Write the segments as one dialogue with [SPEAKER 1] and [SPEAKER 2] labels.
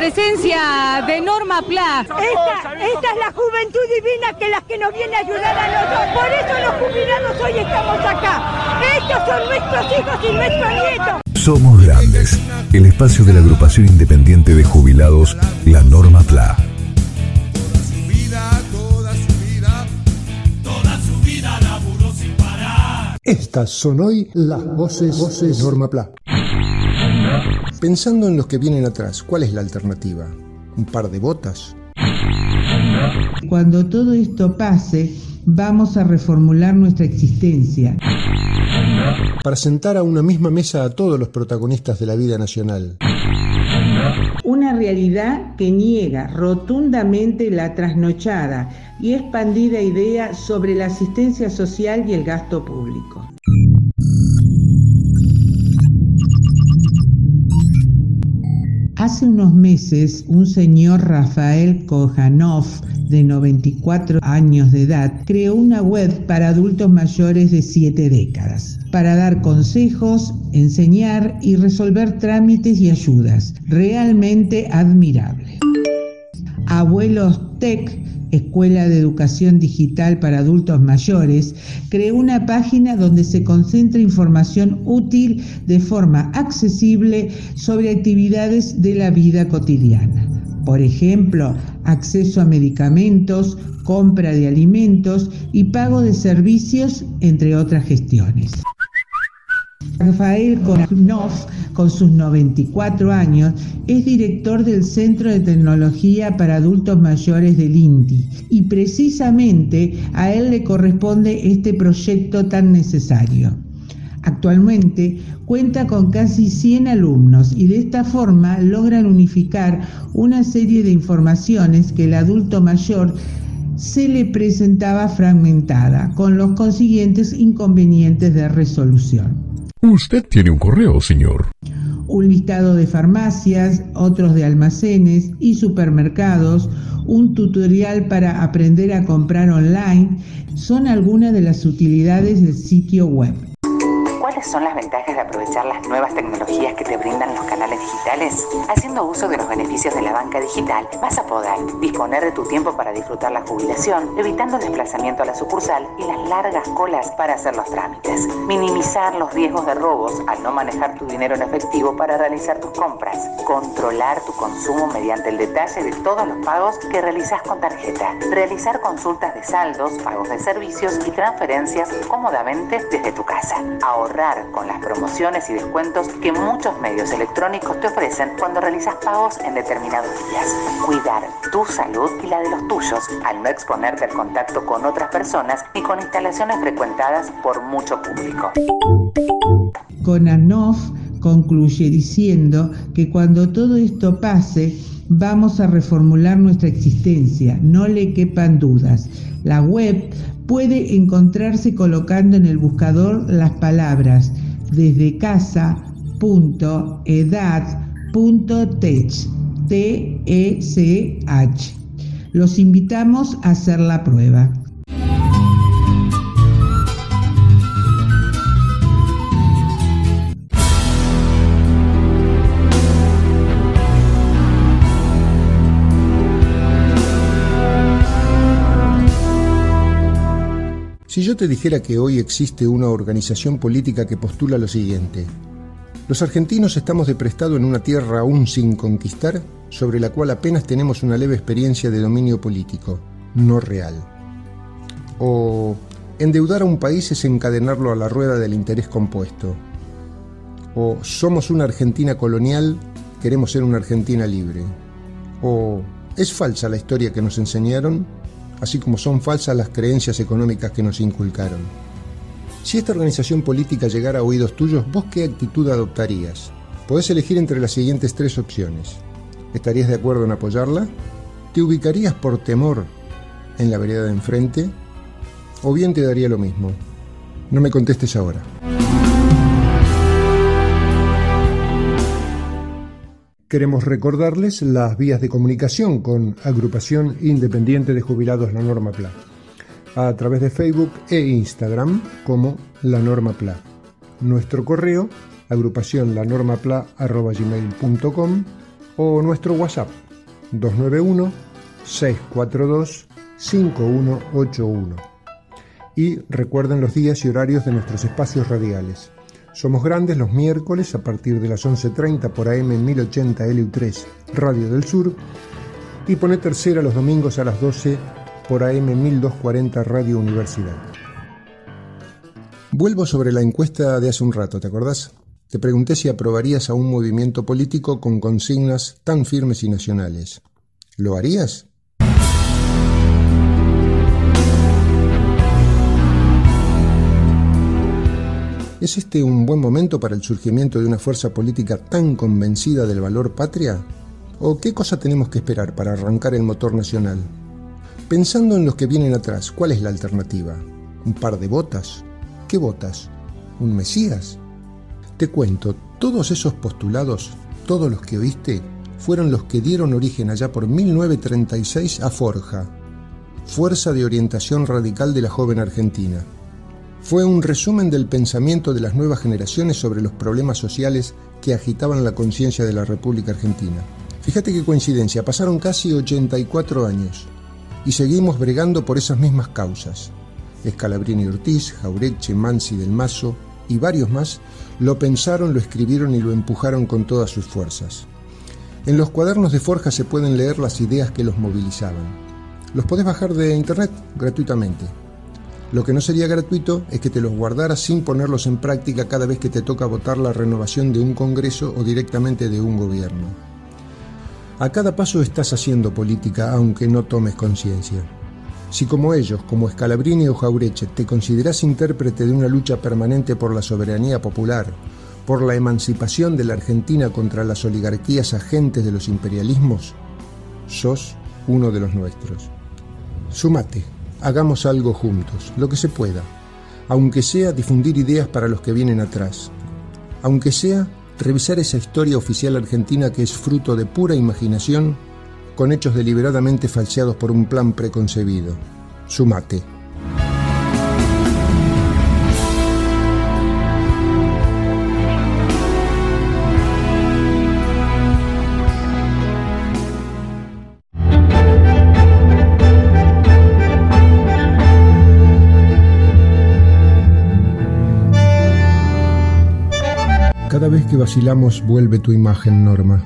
[SPEAKER 1] Presencia de Norma Pla.
[SPEAKER 2] Esta, esta es la juventud divina que las que nos viene a ayudar a nosotros. Por eso los jubilados hoy estamos acá. Estos son nuestros hijos y nuestros nietos.
[SPEAKER 3] Somos grandes. El espacio de la agrupación independiente de jubilados, la Norma PLA.
[SPEAKER 4] Estas son hoy las voces, voces de Norma Pla. Pensando en los que vienen atrás, ¿cuál es la alternativa? ¿Un par de botas?
[SPEAKER 5] Cuando todo esto pase, vamos a reformular nuestra existencia.
[SPEAKER 4] Para sentar a una misma mesa a todos los protagonistas de la vida nacional.
[SPEAKER 5] Una realidad que niega rotundamente la trasnochada y expandida idea sobre la asistencia social y el gasto público. Hace unos meses, un señor Rafael Kojanov, de 94 años de edad, creó una web para adultos mayores de 7 décadas, para dar consejos, enseñar y resolver trámites y ayudas. Realmente admirable. Abuelos Tech Escuela de Educación Digital para Adultos Mayores, creó una página donde se concentra información útil de forma accesible sobre actividades de la vida cotidiana. Por ejemplo, acceso a medicamentos, compra de alimentos y pago de servicios, entre otras gestiones. Rafael con sus 94 años, es director del Centro de Tecnología para Adultos Mayores del INTI y precisamente a él le corresponde este proyecto tan necesario. Actualmente cuenta con casi 100 alumnos y de esta forma logran unificar una serie de informaciones que el adulto mayor se le presentaba fragmentada, con los consiguientes inconvenientes de resolución.
[SPEAKER 6] Usted tiene un correo, señor.
[SPEAKER 5] Un listado de farmacias, otros de almacenes y supermercados, un tutorial para aprender a comprar online, son algunas de las utilidades del sitio web.
[SPEAKER 7] ¿Cuáles son las ventajas de aprovechar las nuevas tecnologías que te brindan los canales digitales? Haciendo uso de los beneficios de la banca digital, vas a poder disponer de tu tiempo para disfrutar la jubilación, evitando el desplazamiento a la sucursal y las largas colas para hacer los trámites. Minimizar los riesgos de robos al no manejar tu dinero en efectivo para realizar tus compras. Controlar tu consumo mediante el detalle de todos los pagos que realizas con tarjeta. Realizar consultas de saldos, pagos de servicios y transferencias cómodamente desde tu casa. Ahorrar con las promociones y descuentos que muchos medios electrónicos te ofrecen cuando realizas pagos en determinados días. Cuidar tu salud y la de los tuyos al no exponerte al contacto con otras personas ni con instalaciones frecuentadas por mucho público.
[SPEAKER 5] Konanov concluye diciendo que cuando todo esto pase, vamos a reformular nuestra existencia, no le quepan dudas. La web puede encontrarse colocando en el buscador las palabras desde casa.edad.tech. T-E-C-H. Los invitamos a hacer la prueba.
[SPEAKER 4] Yo te dijera que hoy existe una organización política que postula lo siguiente, los argentinos estamos de prestado en una tierra aún sin conquistar, sobre la cual apenas tenemos una leve experiencia de dominio político, no real. O endeudar a un país es encadenarlo a la rueda del interés compuesto. O somos una Argentina colonial, queremos ser una Argentina libre. O es falsa la historia que nos enseñaron así como son falsas las creencias económicas que nos inculcaron. Si esta organización política llegara a oídos tuyos, ¿vos qué actitud adoptarías? Podés elegir entre las siguientes tres opciones. ¿Estarías de acuerdo en apoyarla? ¿Te ubicarías por temor en la vereda de enfrente? o bien te daría lo mismo. No me contestes ahora. Queremos recordarles las vías de comunicación con Agrupación Independiente de Jubilados La Norma PLA, a través de Facebook e Instagram como La Norma PLA. Nuestro correo, agrupación o nuestro WhatsApp 291 642 5181. Y recuerden los días y horarios de nuestros espacios radiales. Somos grandes los miércoles a partir de las 11.30 por AM 1080 LU3 Radio del Sur y pone tercera los domingos a las 12 por AM 1240 Radio Universidad. Vuelvo sobre la encuesta de hace un rato, ¿te acordás? Te pregunté si aprobarías a un movimiento político con consignas tan firmes y nacionales. ¿Lo harías? ¿Es este un buen momento para el surgimiento de una fuerza política tan convencida del valor patria? ¿O qué cosa tenemos que esperar para arrancar el motor nacional? Pensando en los que vienen atrás, ¿cuál es la alternativa? ¿Un par de botas? ¿Qué botas? ¿Un Mesías? Te cuento, todos esos postulados, todos los que oíste, fueron los que dieron origen allá por 1936 a Forja, Fuerza de Orientación Radical de la Joven Argentina fue un resumen del pensamiento de las nuevas generaciones sobre los problemas sociales que agitaban la conciencia de la República Argentina. Fíjate qué coincidencia, pasaron casi 84 años y seguimos bregando por esas mismas causas. Escalabrini Ortiz, Jaureche, Mansi del Mazo y varios más lo pensaron, lo escribieron y lo empujaron con todas sus fuerzas. En los cuadernos de Forja se pueden leer las ideas que los movilizaban. Los podés bajar de internet gratuitamente. Lo que no sería gratuito es que te los guardaras sin ponerlos en práctica cada vez que te toca votar la renovación de un Congreso o directamente de un gobierno. A cada paso estás haciendo política aunque no tomes conciencia. Si como ellos, como Scalabrini o Jaureche, te consideras intérprete de una lucha permanente por la soberanía popular, por la emancipación de la Argentina contra las oligarquías agentes de los imperialismos, sos uno de los nuestros. Sumate hagamos algo juntos, lo que se pueda, aunque sea difundir ideas para los que vienen atrás, aunque sea revisar esa historia oficial argentina que es fruto de pura imaginación con hechos deliberadamente falseados por un plan preconcebido. Sumate. Que vacilamos vuelve tu imagen, Norma.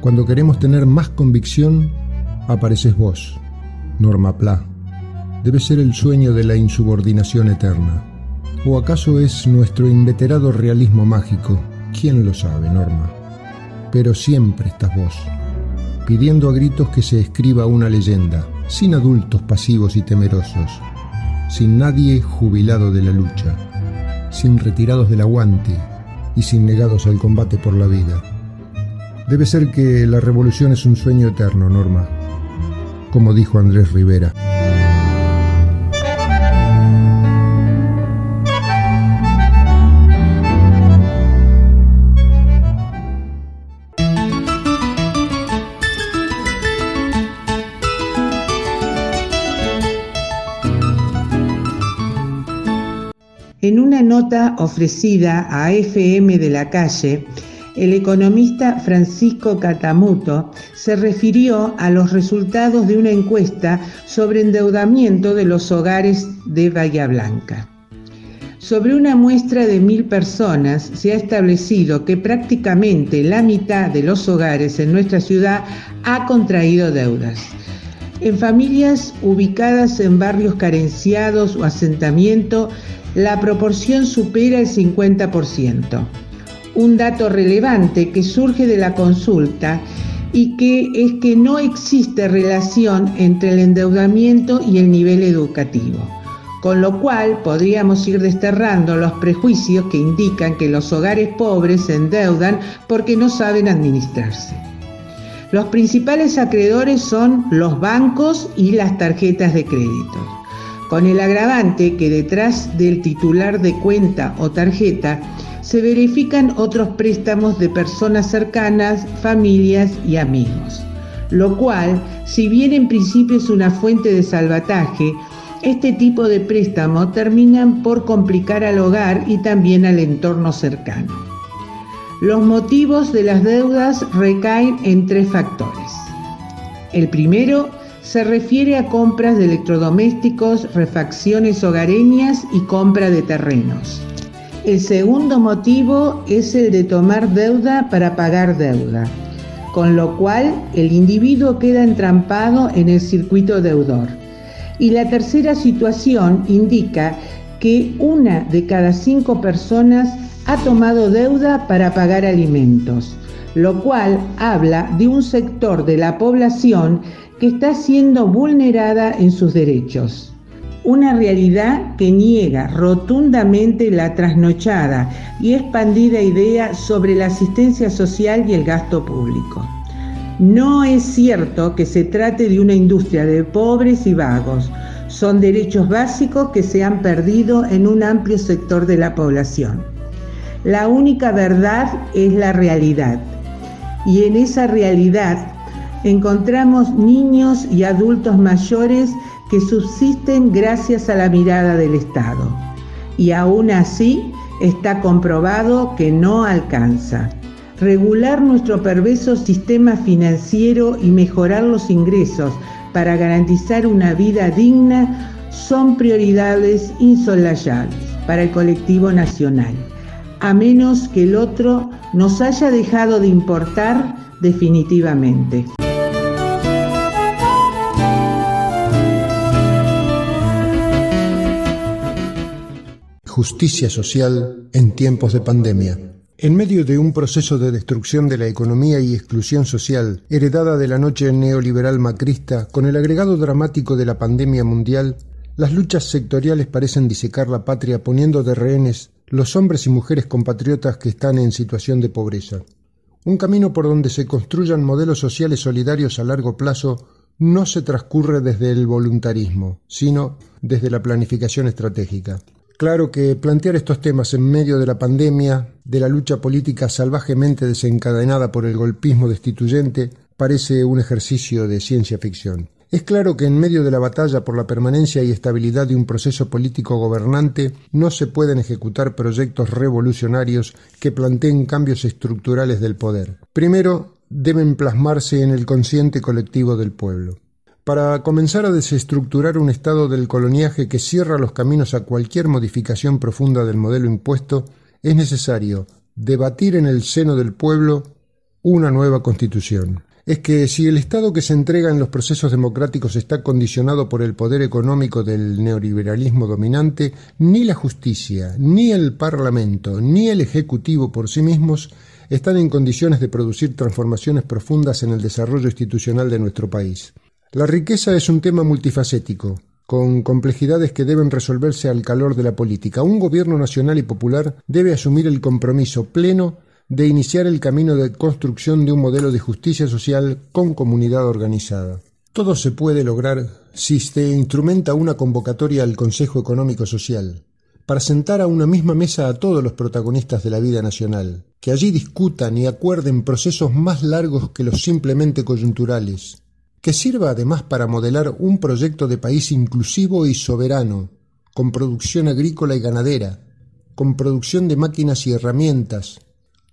[SPEAKER 4] Cuando queremos tener más convicción, apareces vos, Norma Pla. Debe ser el sueño de la insubordinación eterna. ¿O acaso es nuestro inveterado realismo mágico? ¿Quién lo sabe, Norma? Pero siempre estás vos, pidiendo a gritos que se escriba una leyenda, sin adultos pasivos y temerosos, sin nadie jubilado de la lucha, sin retirados del aguante, y sin negados al combate por la vida. Debe ser que la revolución es un sueño eterno, Norma, como dijo Andrés Rivera.
[SPEAKER 5] Ofrecida a FM de la calle, el economista Francisco Catamuto se refirió a los resultados de una encuesta sobre endeudamiento de los hogares de Bahía Blanca. Sobre una muestra de mil personas se ha establecido que prácticamente la mitad de los hogares en nuestra ciudad ha contraído deudas. En familias ubicadas en barrios carenciados o asentamiento, la proporción supera el 50%. Un dato relevante que surge de la consulta y que es que no existe relación entre el endeudamiento y el nivel educativo, con lo cual podríamos ir desterrando los prejuicios que indican que los hogares pobres se endeudan porque no saben administrarse. Los principales acreedores son los bancos y las tarjetas de crédito. Con el agravante que detrás del titular de cuenta o tarjeta se verifican otros préstamos de personas cercanas, familias y amigos. Lo cual, si bien en principio es una fuente de salvataje, este tipo de préstamo terminan por complicar al hogar y también al entorno cercano. Los motivos de las deudas recaen en tres factores. El primero se refiere a compras de electrodomésticos, refacciones hogareñas y compra de terrenos. El segundo motivo es el de tomar deuda para pagar deuda, con lo cual el individuo queda entrampado en el circuito deudor. Y la tercera situación indica que una de cada cinco personas ha tomado deuda para pagar alimentos, lo cual habla de un sector de la población que está siendo vulnerada en sus derechos una realidad que niega rotundamente la trasnochada y expandida idea sobre la asistencia social y el gasto público. No es cierto que se trate de una industria de pobres y vagos. Son derechos básicos que se han perdido en un amplio sector de la población. La única verdad es la realidad. Y en esa realidad encontramos niños y adultos mayores que subsisten gracias a la mirada del Estado. Y aún así está comprobado que no alcanza. Regular nuestro perverso sistema financiero y mejorar los ingresos para garantizar una vida digna son prioridades insolayables para el colectivo nacional, a menos que el otro nos haya dejado de importar definitivamente.
[SPEAKER 4] Justicia social en tiempos de pandemia. En medio de un proceso de destrucción de la economía y exclusión social, heredada de la noche neoliberal macrista, con el agregado dramático de la pandemia mundial, las luchas sectoriales parecen disecar la patria poniendo de rehenes los hombres y mujeres compatriotas que están en situación de pobreza. Un camino por donde se construyan modelos sociales solidarios a largo plazo no se transcurre desde el voluntarismo, sino desde la planificación estratégica. Claro que plantear estos temas en medio de la pandemia, de la lucha política salvajemente desencadenada por el golpismo destituyente, parece un ejercicio de ciencia ficción. Es claro que en medio de la batalla por la permanencia y estabilidad de un proceso político gobernante no se pueden ejecutar proyectos revolucionarios que planteen cambios estructurales del poder. Primero, deben plasmarse en el consciente colectivo del pueblo. Para comenzar a desestructurar un estado del coloniaje que cierra los caminos a cualquier modificación profunda del modelo impuesto, es necesario debatir en el seno del pueblo una nueva constitución. Es que si el Estado que se entrega en los procesos democráticos está condicionado por el poder económico del neoliberalismo dominante, ni la justicia, ni el Parlamento, ni el Ejecutivo por sí mismos están en condiciones de producir transformaciones profundas en el desarrollo institucional de nuestro país. La riqueza es un tema multifacético, con complejidades que deben resolverse al calor de la política. Un gobierno nacional y popular debe asumir el compromiso pleno de iniciar el camino de construcción de un modelo de justicia social con comunidad organizada. Todo se puede lograr si se instrumenta una convocatoria al Consejo Económico Social, para sentar a una misma mesa a todos los protagonistas de la vida nacional, que allí discutan y acuerden procesos más largos que los simplemente coyunturales, que sirva además para modelar un proyecto de país inclusivo y soberano, con producción agrícola y ganadera, con producción de máquinas y herramientas,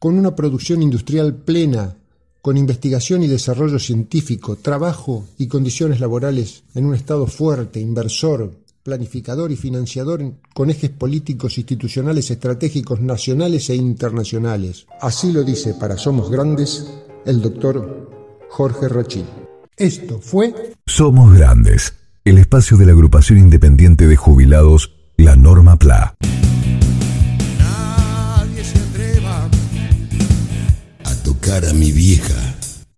[SPEAKER 4] con una producción industrial plena, con investigación y desarrollo científico, trabajo y condiciones laborales en un Estado fuerte, inversor, planificador y financiador con ejes políticos institucionales estratégicos nacionales e internacionales. Así lo dice para Somos Grandes el doctor Jorge Rachid. Esto fue
[SPEAKER 3] Somos Grandes, el espacio de la agrupación independiente de jubilados, la Norma PLA.
[SPEAKER 8] Nadie se atreva a tocar a mi vieja